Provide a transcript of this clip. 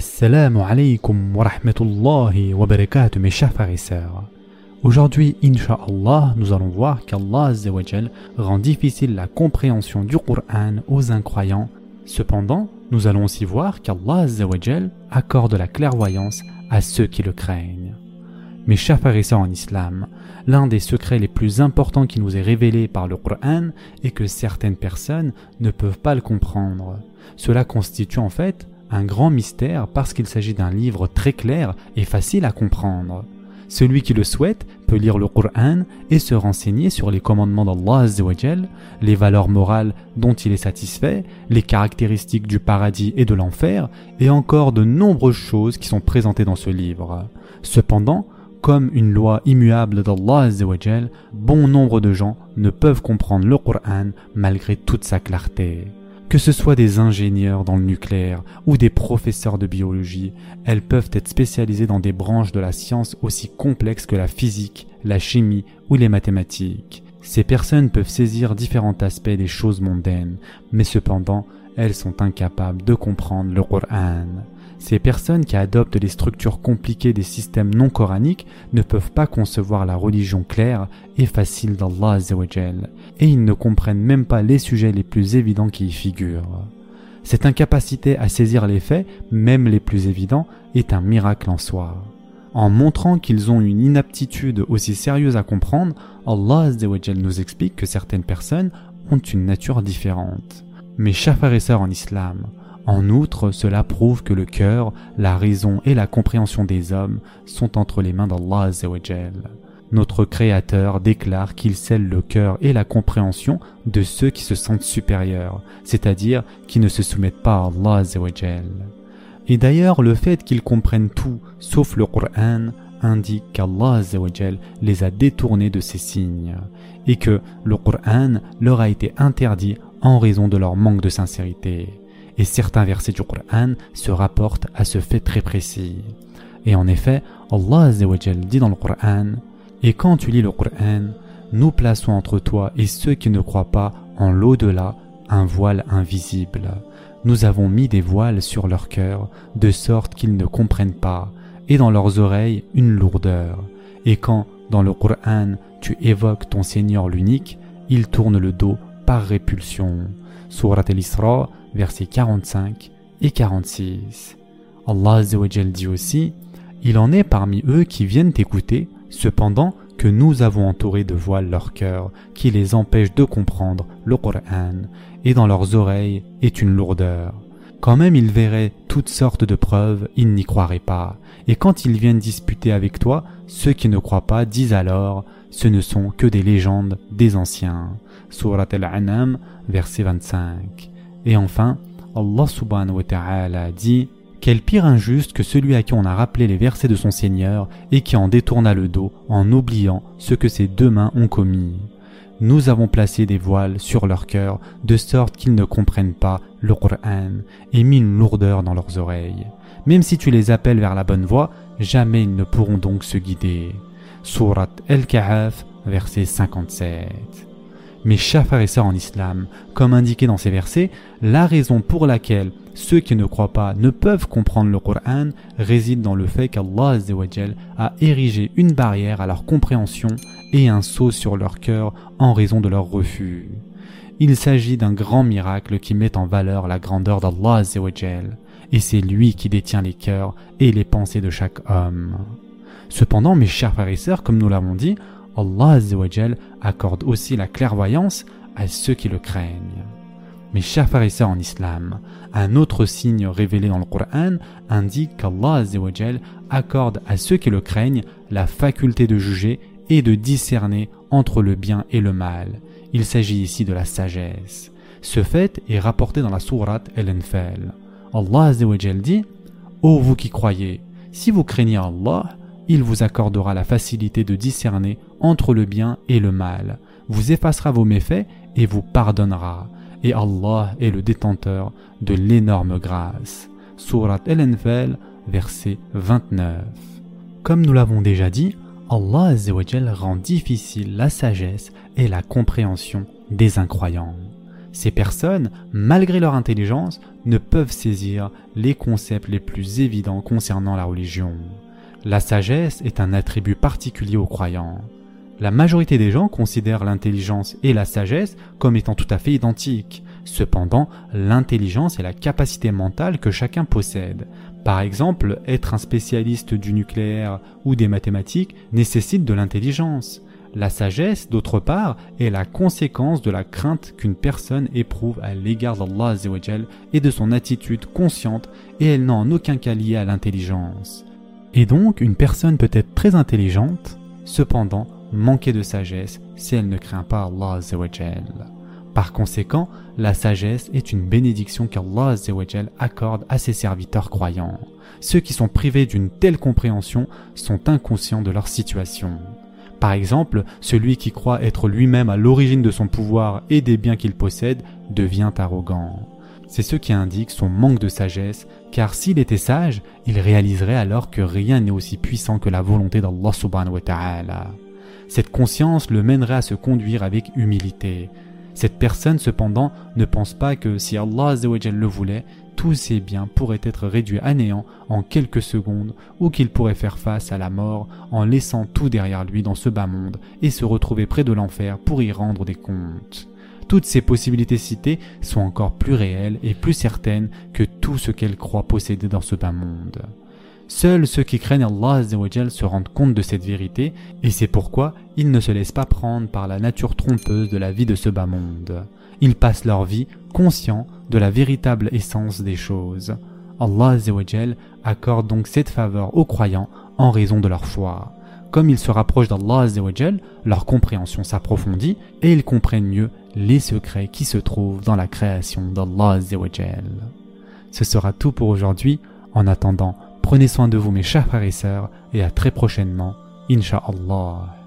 Assalamu alaikum wa rahmatullahi wa barakatuh mes chers. Aujourd'hui, Inch'Allah, nous allons voir qu'Allah rend difficile la compréhension du Qur'an aux incroyants. Cependant, nous allons aussi voir qu'Allah accorde la clairvoyance à ceux qui le craignent. Mes chers et sœurs en islam, l'un des secrets les plus importants qui nous est révélé par le Qur'an est que certaines personnes ne peuvent pas le comprendre. Cela constitue en fait un grand mystère parce qu'il s'agit d'un livre très clair et facile à comprendre. Celui qui le souhaite peut lire le Qur'an et se renseigner sur les commandements d'Allah les valeurs morales dont il est satisfait, les caractéristiques du paradis et de l'enfer, et encore de nombreuses choses qui sont présentées dans ce livre. Cependant, comme une loi immuable d'Allah bon nombre de gens ne peuvent comprendre le Qur'an malgré toute sa clarté. Que ce soit des ingénieurs dans le nucléaire ou des professeurs de biologie, elles peuvent être spécialisées dans des branches de la science aussi complexes que la physique, la chimie ou les mathématiques. Ces personnes peuvent saisir différents aspects des choses mondaines, mais cependant, elles sont incapables de comprendre le Qur'an. Ces personnes qui adoptent les structures compliquées des systèmes non coraniques ne peuvent pas concevoir la religion claire et facile d'Allah et ils ne comprennent même pas les sujets les plus évidents qui y figurent. Cette incapacité à saisir les faits, même les plus évidents, est un miracle en soi. En montrant qu'ils ont une inaptitude aussi sérieuse à comprendre, Allah nous explique que certaines personnes ont une nature différente. Mes chers et en islam, en outre, cela prouve que le cœur, la raison et la compréhension des hommes sont entre les mains d'Allah Notre Créateur déclare qu'il scelle le cœur et la compréhension de ceux qui se sentent supérieurs, c'est-à-dire qui ne se soumettent pas à Allah Et d'ailleurs, le fait qu'ils comprennent tout, sauf le Qur'an, indique qu'Allah les a détournés de ces signes, et que le Qur'an leur a été interdit en raison de leur manque de sincérité et certains versets du Coran se rapportent à ce fait très précis. Et en effet, Allah dit dans le Coran Et quand tu lis le Coran, nous plaçons entre toi et ceux qui ne croient pas en l'au-delà un voile invisible. Nous avons mis des voiles sur leur cœur, de sorte qu'ils ne comprennent pas, et dans leurs oreilles une lourdeur. Et quand, dans le Coran, tu évoques ton Seigneur l'unique, ils tournent le dos par répulsion. Surat al-Isra, versets 45 et 46. Allah dit aussi Il en est parmi eux qui viennent écouter, cependant que nous avons entouré de voiles leur cœur, qui les empêche de comprendre le Coran, et dans leurs oreilles est une lourdeur. Quand même ils verraient toutes sortes de preuves, ils n'y croiraient pas. Et quand ils viennent disputer avec toi, ceux qui ne croient pas disent alors, ce ne sont que des légendes des anciens. Surat al-Anam, verset 25. Et enfin, Allah subhanahu wa ta'ala dit Quel pire injuste que celui à qui on a rappelé les versets de son Seigneur et qui en détourna le dos en oubliant ce que ses deux mains ont commis. Nous avons placé des voiles sur leur cœur de sorte qu'ils ne comprennent pas le Qur'an et mis une lourdeur dans leurs oreilles. Même si tu les appelles vers la bonne voie, jamais ils ne pourront donc se guider. Surat Al-Kahf, verset 57. Mes chers frères et sœurs en islam, comme indiqué dans ces versets, la raison pour laquelle ceux qui ne croient pas ne peuvent comprendre le Coran réside dans le fait qu'Allah a érigé une barrière à leur compréhension et un sceau sur leur cœur en raison de leur refus. Il s'agit d'un grand miracle qui met en valeur la grandeur d'Allah et c'est lui qui détient les cœurs et les pensées de chaque homme. Cependant, mes chers frères comme nous l'avons dit, Allah accorde aussi la clairvoyance à ceux qui le craignent. Mes chers en islam, un autre signe révélé dans le Coran indique qu'Allah accorde à ceux qui le craignent la faculté de juger et de discerner entre le bien et le mal. Il s'agit ici de la sagesse. Ce fait est rapporté dans la sourate El-Enfal. Allah dit Ô vous qui croyez, si vous craignez Allah, il vous accordera la facilité de discerner entre le bien et le mal, vous effacera vos méfaits et vous pardonnera. Et Allah est le détenteur de l'énorme grâce. Surat El-Enfal, verset 29. Comme nous l'avons déjà dit, Allah rend difficile la sagesse et la compréhension des incroyants. Ces personnes, malgré leur intelligence, ne peuvent saisir les concepts les plus évidents concernant la religion. La sagesse est un attribut particulier aux croyants. La majorité des gens considèrent l'intelligence et la sagesse comme étant tout à fait identiques. Cependant, l'intelligence est la capacité mentale que chacun possède. Par exemple, être un spécialiste du nucléaire ou des mathématiques nécessite de l'intelligence. La sagesse, d'autre part, est la conséquence de la crainte qu'une personne éprouve à l'égard d'Allah et de son attitude consciente et elle n'a en aucun cas liée à l'intelligence. Et donc, une personne peut être très intelligente, cependant manquer de sagesse si elle ne craint pas Allah Par conséquent, la sagesse est une bénédiction qu'Allah accorde à ses serviteurs croyants. Ceux qui sont privés d'une telle compréhension sont inconscients de leur situation. Par exemple, celui qui croit être lui-même à l'origine de son pouvoir et des biens qu'il possède devient arrogant. C'est ce qui indique son manque de sagesse, car s'il était sage, il réaliserait alors que rien n'est aussi puissant que la volonté d'Allah subhanahu wa ta'ala. Cette conscience le mènerait à se conduire avec humilité. Cette personne cependant ne pense pas que si Allah le voulait, tous ses biens pourraient être réduits à néant en quelques secondes ou qu'il pourrait faire face à la mort en laissant tout derrière lui dans ce bas monde et se retrouver près de l'enfer pour y rendre des comptes. Toutes ces possibilités citées sont encore plus réelles et plus certaines que tout ce qu'elle croit posséder dans ce bas monde. Seuls ceux qui craignent Allah se rendent compte de cette vérité et c'est pourquoi ils ne se laissent pas prendre par la nature trompeuse de la vie de ce bas monde. Ils passent leur vie conscients de la véritable essence des choses. Allah accorde donc cette faveur aux croyants en raison de leur foi. Comme ils se rapprochent d'Allah leur compréhension s'approfondit et ils comprennent mieux les secrets qui se trouvent dans la création d'Allah Ce sera tout pour aujourd'hui. En attendant, prenez soin de vous mes chers frères et sœurs et à très prochainement, Inch'Allah.